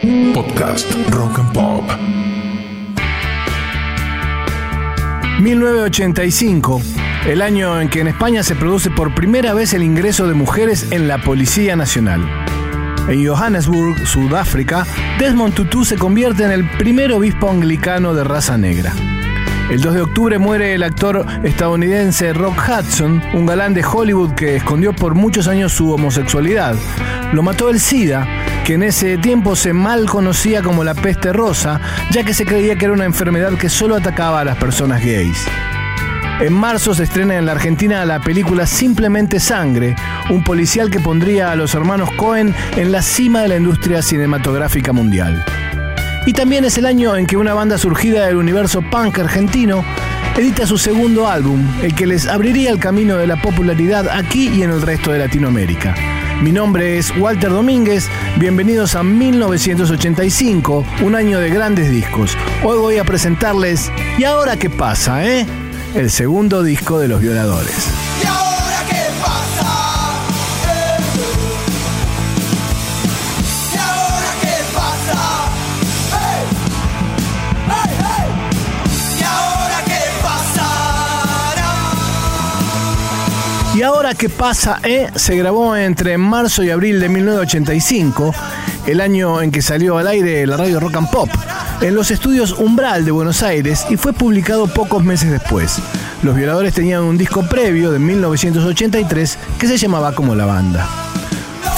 Podcast Rock and Pop. 1985, el año en que en España se produce por primera vez el ingreso de mujeres en la Policía Nacional. En Johannesburg, Sudáfrica, Desmond Tutu se convierte en el primer obispo anglicano de raza negra. El 2 de octubre muere el actor estadounidense Rock Hudson, un galán de Hollywood que escondió por muchos años su homosexualidad. Lo mató el SIDA, que en ese tiempo se mal conocía como la peste rosa, ya que se creía que era una enfermedad que solo atacaba a las personas gays. En marzo se estrena en la Argentina la película Simplemente Sangre, un policial que pondría a los hermanos Cohen en la cima de la industria cinematográfica mundial. Y también es el año en que una banda surgida del universo punk argentino edita su segundo álbum, el que les abriría el camino de la popularidad aquí y en el resto de Latinoamérica. Mi nombre es Walter Domínguez, bienvenidos a 1985, un año de grandes discos. Hoy voy a presentarles ¿Y ahora qué pasa, eh? El segundo disco de los violadores. ¿Y ahora qué pasa? Eh? Se grabó entre marzo y abril de 1985, el año en que salió al aire la radio Rock and Pop, en los estudios Umbral de Buenos Aires y fue publicado pocos meses después. Los violadores tenían un disco previo de 1983 que se llamaba como la banda.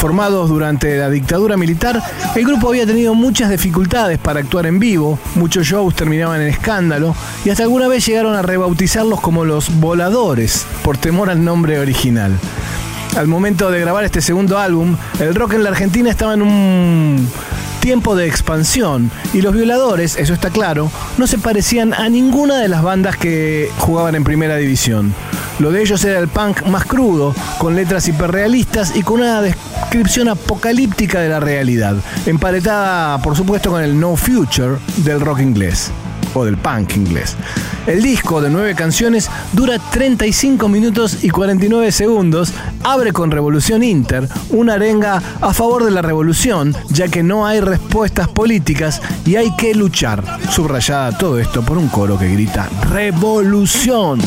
Formados durante la dictadura militar, el grupo había tenido muchas dificultades para actuar en vivo, muchos shows terminaban en escándalo y hasta alguna vez llegaron a rebautizarlos como los voladores, por temor al nombre original. Al momento de grabar este segundo álbum, el rock en la Argentina estaba en un tiempo de expansión y los violadores, eso está claro, no se parecían a ninguna de las bandas que jugaban en primera división. Lo de ellos era el punk más crudo, con letras hiperrealistas y con una descripción apocalíptica de la realidad, emparetada por supuesto con el no future del rock inglés o del punk inglés. El disco de nueve canciones dura 35 minutos y 49 segundos, abre con Revolución Inter, una arenga a favor de la revolución, ya que no hay respuestas políticas y hay que luchar. Subrayada todo esto por un coro que grita Revolución.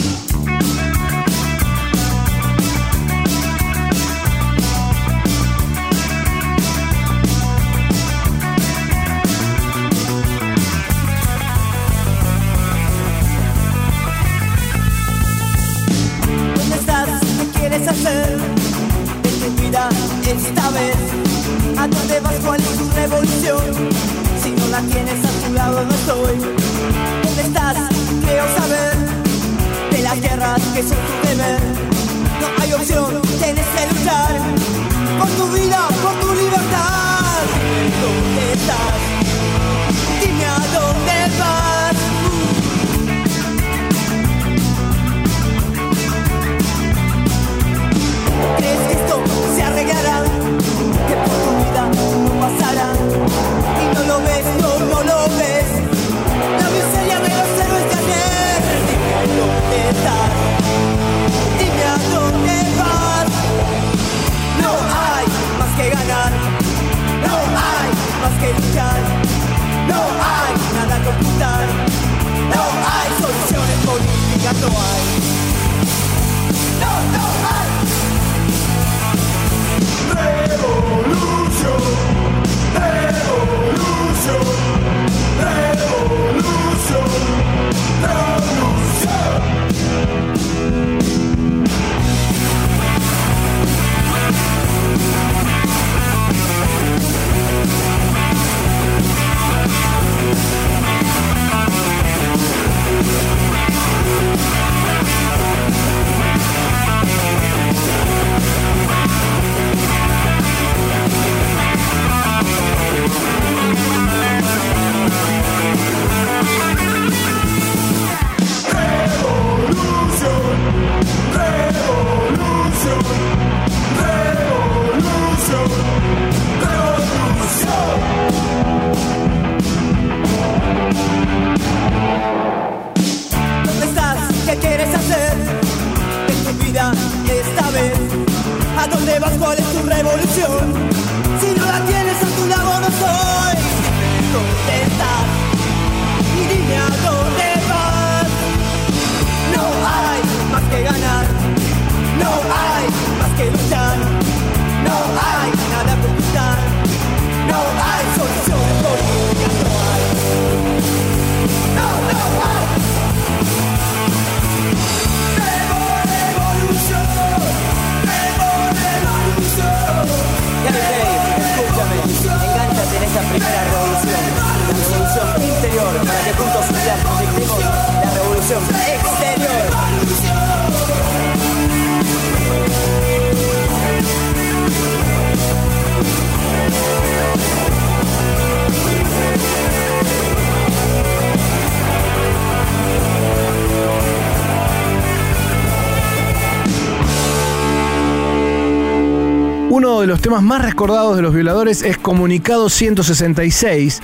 De los temas más recordados de los violadores es Comunicado 166,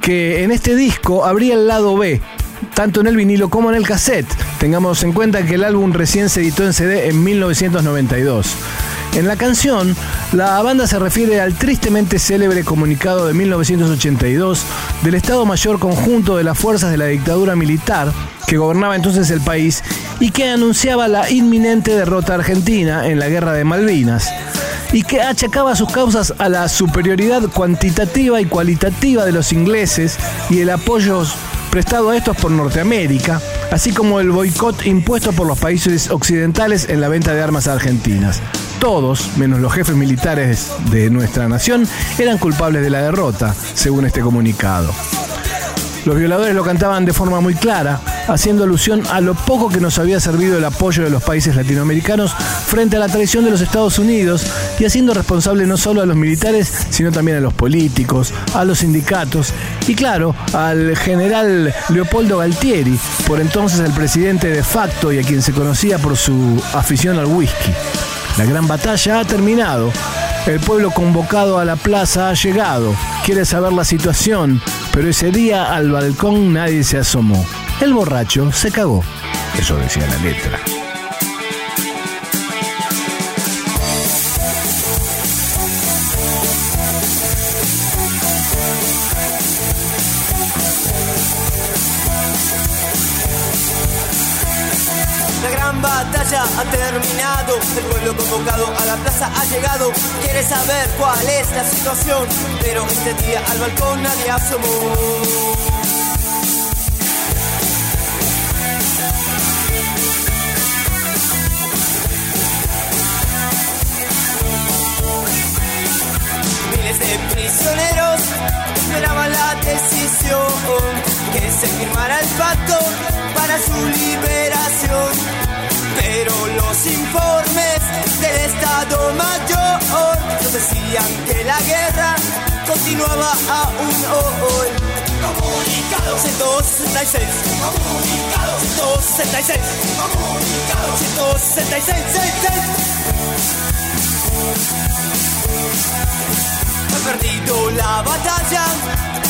que en este disco abría el lado B, tanto en el vinilo como en el cassette. Tengamos en cuenta que el álbum recién se editó en CD en 1992. En la canción, la banda se refiere al tristemente célebre comunicado de 1982 del Estado Mayor Conjunto de las Fuerzas de la Dictadura Militar que gobernaba entonces el país y que anunciaba la inminente derrota argentina en la Guerra de Malvinas y que achacaba sus causas a la superioridad cuantitativa y cualitativa de los ingleses y el apoyo prestado a estos por Norteamérica, así como el boicot impuesto por los países occidentales en la venta de armas argentinas. Todos, menos los jefes militares de nuestra nación, eran culpables de la derrota, según este comunicado. Los violadores lo cantaban de forma muy clara, haciendo alusión a lo poco que nos había servido el apoyo de los países latinoamericanos frente a la traición de los Estados Unidos y haciendo responsable no solo a los militares, sino también a los políticos, a los sindicatos y claro, al general Leopoldo Galtieri, por entonces el presidente de facto y a quien se conocía por su afición al whisky. La gran batalla ha terminado. El pueblo convocado a la plaza ha llegado. Quiere saber la situación, pero ese día al balcón nadie se asomó. El borracho se cagó. Eso decía la letra. La gran batalla ha terminado, el pueblo convocado a la plaza ha llegado. Quiere saber cuál es la situación, pero este día al balcón nadie asomó. Prisioneros esperaban la decisión que se firmara el pacto para su liberación. Pero los informes del Estado Mayor nos decían que la guerra continuaba aún hoy. Comunicado 166 Comunicado 166 Comunicado 166 seis, seis. Ha perdido la batalla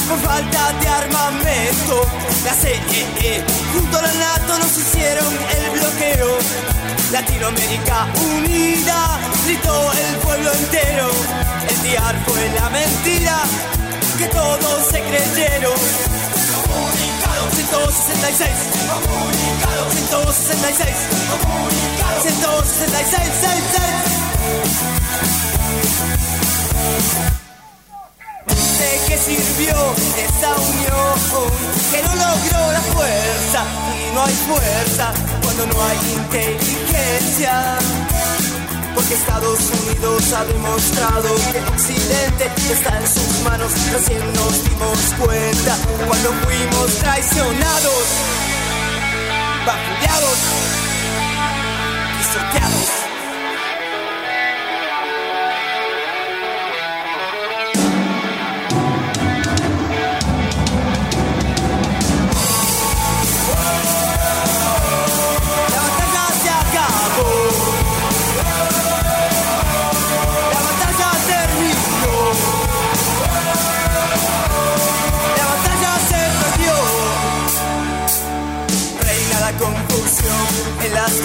por falta de armamento. La CEE junto a la NATO nos hicieron el bloqueo. Latinoamérica unida, gritó el pueblo entero. El diar fue la mentira que todos se creyeron. Comunicado 166 Comunicado 166 Comunicado 166 seis, seis. ¿De qué sirvió esa unión? Que no logró la fuerza y no hay fuerza cuando no hay inteligencia. Porque Estados Unidos ha demostrado que Occidente está en sus manos. Recién nos dimos cuenta cuando fuimos traicionados, vapuleados y sorteados.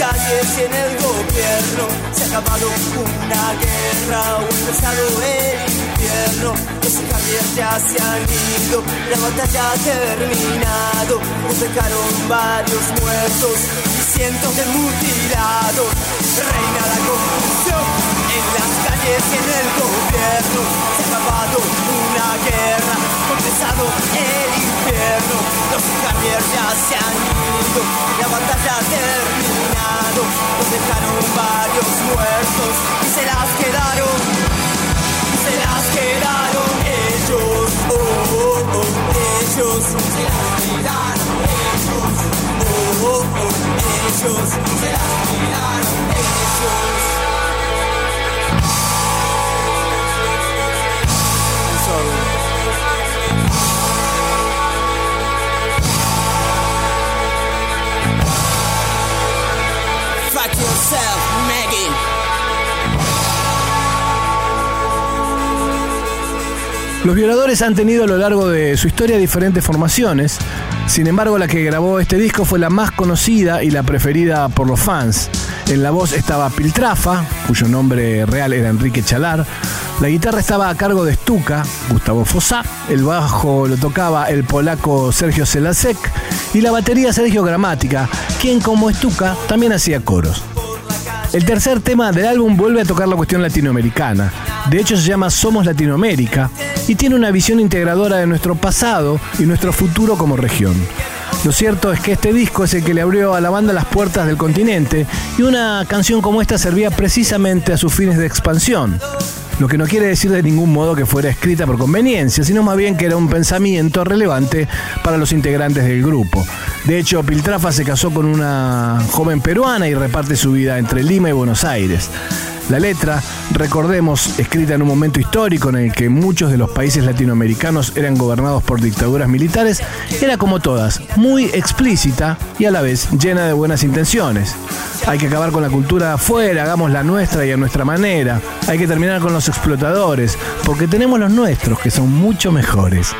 Calles y en el gobierno. Se ha acabado una guerra o empezado el infierno. Los Javier ya se han ido, la batalla ha terminado. Nos dejaron varios muertos y cientos de mutilados. Reina la confusión en las calles y en el gobierno. Se ha acabado una guerra, ha empezado el infierno. Los Javier ya se han ido, la batalla ha terminado. Nos dejaron varios muertos y se las quedaron se las quedaron ellos, oh, oh, oh, ellos, se las quedaron ellos, oh, oh, oh, ellos, se las quedaron ellos. Fuck yourself. Los violadores han tenido a lo largo de su historia diferentes formaciones, sin embargo la que grabó este disco fue la más conocida y la preferida por los fans. En la voz estaba Piltrafa, cuyo nombre real era Enrique Chalar, la guitarra estaba a cargo de Stuka, Gustavo Fossá, el bajo lo tocaba el polaco Sergio Selasek y la batería Sergio Gramática, quien como Stuka también hacía coros. El tercer tema del álbum vuelve a tocar la cuestión latinoamericana. De hecho se llama Somos Latinoamérica y tiene una visión integradora de nuestro pasado y nuestro futuro como región. Lo cierto es que este disco es el que le abrió a la banda las puertas del continente y una canción como esta servía precisamente a sus fines de expansión. Lo que no quiere decir de ningún modo que fuera escrita por conveniencia, sino más bien que era un pensamiento relevante para los integrantes del grupo. De hecho, Piltrafa se casó con una joven peruana y reparte su vida entre Lima y Buenos Aires. La letra, recordemos, escrita en un momento histórico en el que muchos de los países latinoamericanos eran gobernados por dictaduras militares, era como todas, muy explícita y a la vez llena de buenas intenciones. Hay que acabar con la cultura de afuera, hagamos la nuestra y a nuestra manera. Hay que terminar con los explotadores, porque tenemos los nuestros que son mucho mejores.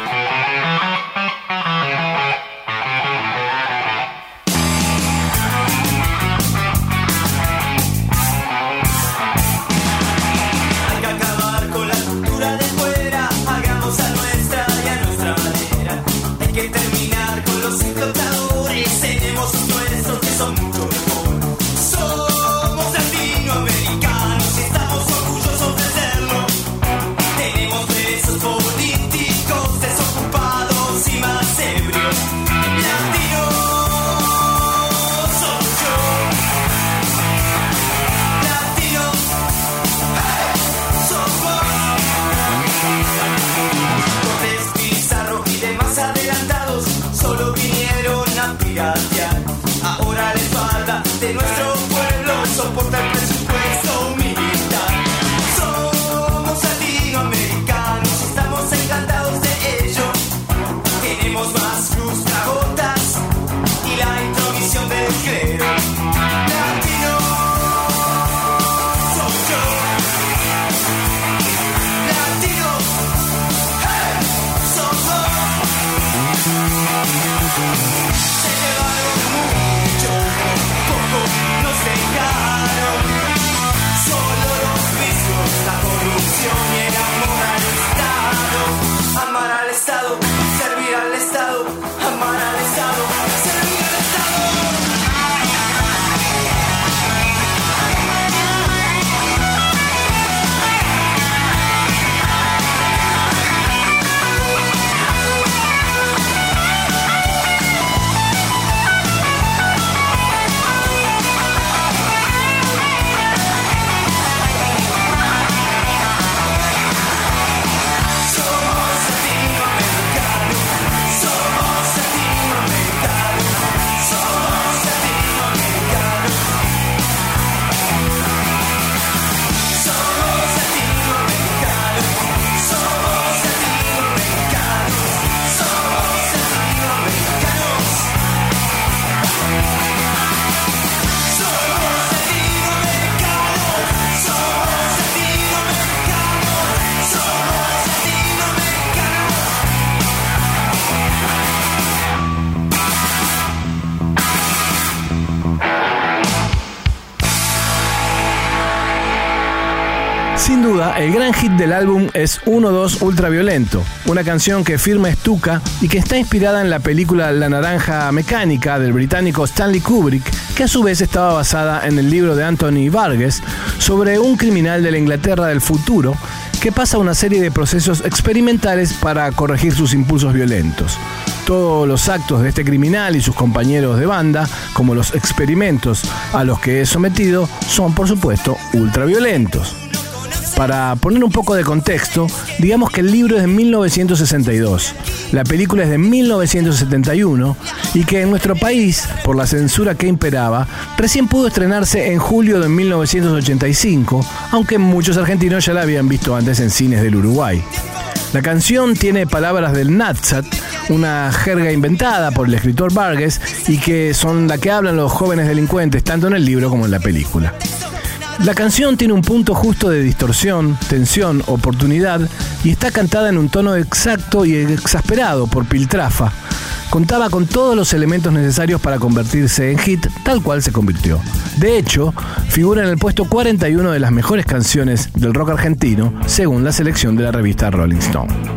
Álbum es 1-2 Ultraviolento, una canción que firma Stuka y que está inspirada en la película La Naranja Mecánica del británico Stanley Kubrick, que a su vez estaba basada en el libro de Anthony Vargas sobre un criminal de la Inglaterra del futuro que pasa una serie de procesos experimentales para corregir sus impulsos violentos. Todos los actos de este criminal y sus compañeros de banda, como los experimentos a los que es sometido, son por supuesto ultraviolentos. Para poner un poco de contexto, digamos que el libro es de 1962, la película es de 1971 y que en nuestro país, por la censura que imperaba, recién pudo estrenarse en julio de 1985, aunque muchos argentinos ya la habían visto antes en cines del Uruguay. La canción tiene palabras del Natsat, una jerga inventada por el escritor Vargas y que son la que hablan los jóvenes delincuentes tanto en el libro como en la película. La canción tiene un punto justo de distorsión, tensión, oportunidad y está cantada en un tono exacto y exasperado por Piltrafa. Contaba con todos los elementos necesarios para convertirse en hit, tal cual se convirtió. De hecho, figura en el puesto 41 de las mejores canciones del rock argentino, según la selección de la revista Rolling Stone.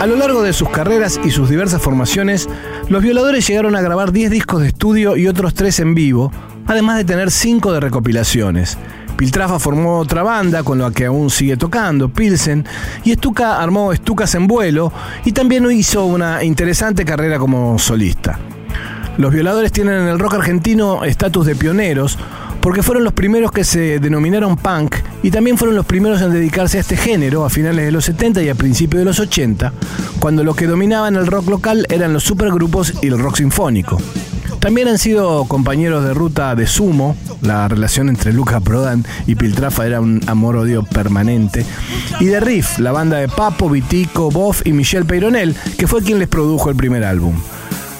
A lo largo de sus carreras y sus diversas formaciones, los violadores llegaron a grabar 10 discos de estudio y otros 3 en vivo, además de tener 5 de recopilaciones. Piltrafa formó otra banda con la que aún sigue tocando, Pilsen, y Stuka armó Stukas en vuelo y también hizo una interesante carrera como solista. Los violadores tienen en el rock argentino estatus de pioneros porque fueron los primeros que se denominaron punk y también fueron los primeros en dedicarse a este género a finales de los 70 y a principios de los 80, cuando lo que dominaban el rock local eran los supergrupos y el rock sinfónico. También han sido compañeros de ruta de Sumo, la relación entre Luca Prodan y Piltrafa era un amor-odio permanente, y de Riff, la banda de Papo, Vitico, Boff y Michel Peyronel, que fue quien les produjo el primer álbum.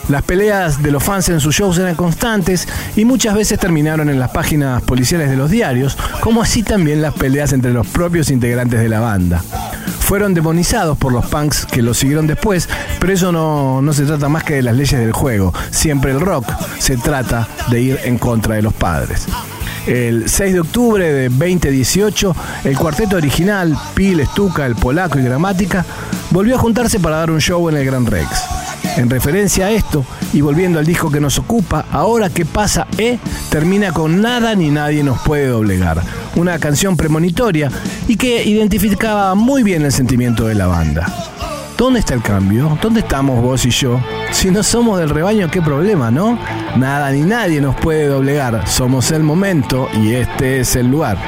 Las peleas de los fans en sus shows eran constantes y muchas veces terminaron en las páginas policiales de los diarios, como así también las peleas entre los propios integrantes de la banda. Fueron demonizados por los punks que los siguieron después, pero eso no, no se trata más que de las leyes del juego. Siempre el rock se trata de ir en contra de los padres. El 6 de octubre de 2018, el cuarteto original, Pil, Stuka, El Polaco y Gramática, volvió a juntarse para dar un show en el Gran Rex. En referencia a esto, y volviendo al disco que nos ocupa, Ahora que pasa E termina con Nada ni nadie nos puede doblegar, una canción premonitoria y que identificaba muy bien el sentimiento de la banda. ¿Dónde está el cambio? ¿Dónde estamos vos y yo? Si no somos del rebaño, qué problema, ¿no? Nada ni nadie nos puede doblegar. Somos el momento y este es el lugar.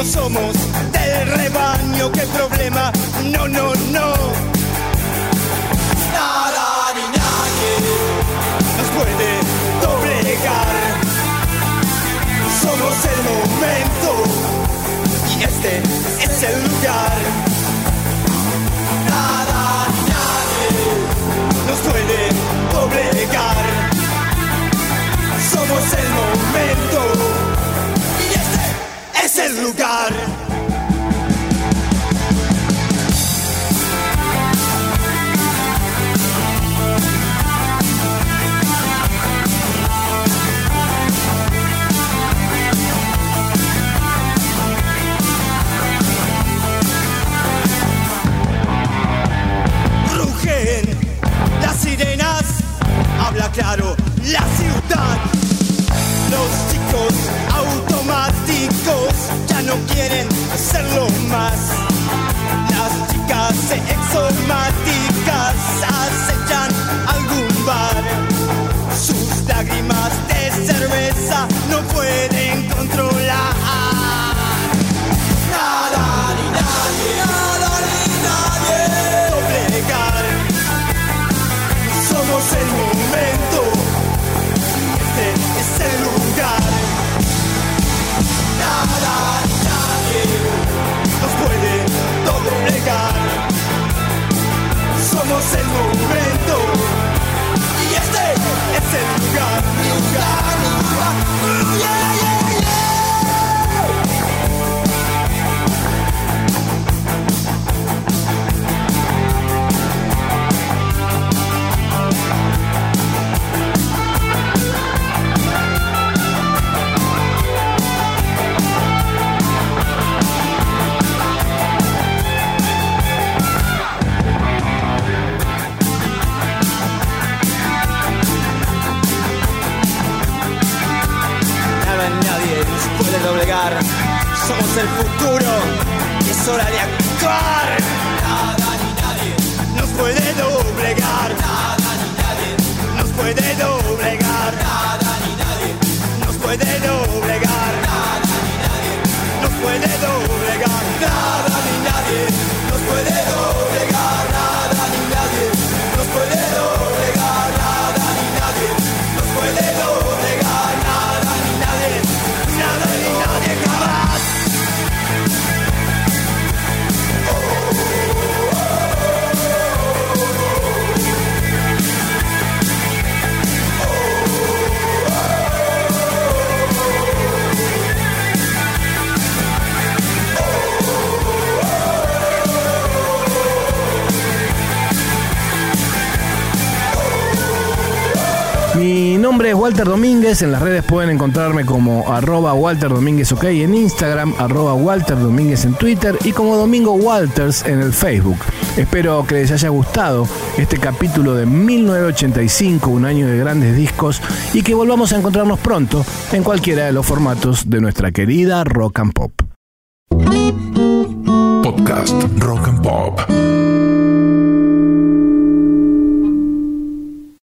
No somos del rebaño, ¿qué problema? No, no, no. Nada ni nadie nos puede doblegar. Somos el momento y este es el lugar. Nombre es Walter Domínguez, en las redes pueden encontrarme como arroba Walter Domínguez OK en Instagram, arroba Walter Domínguez en Twitter y como Domingo Walters en el Facebook. Espero que les haya gustado este capítulo de 1985, un año de grandes discos, y que volvamos a encontrarnos pronto en cualquiera de los formatos de nuestra querida Rock and Pop. Podcast Rock and Pop.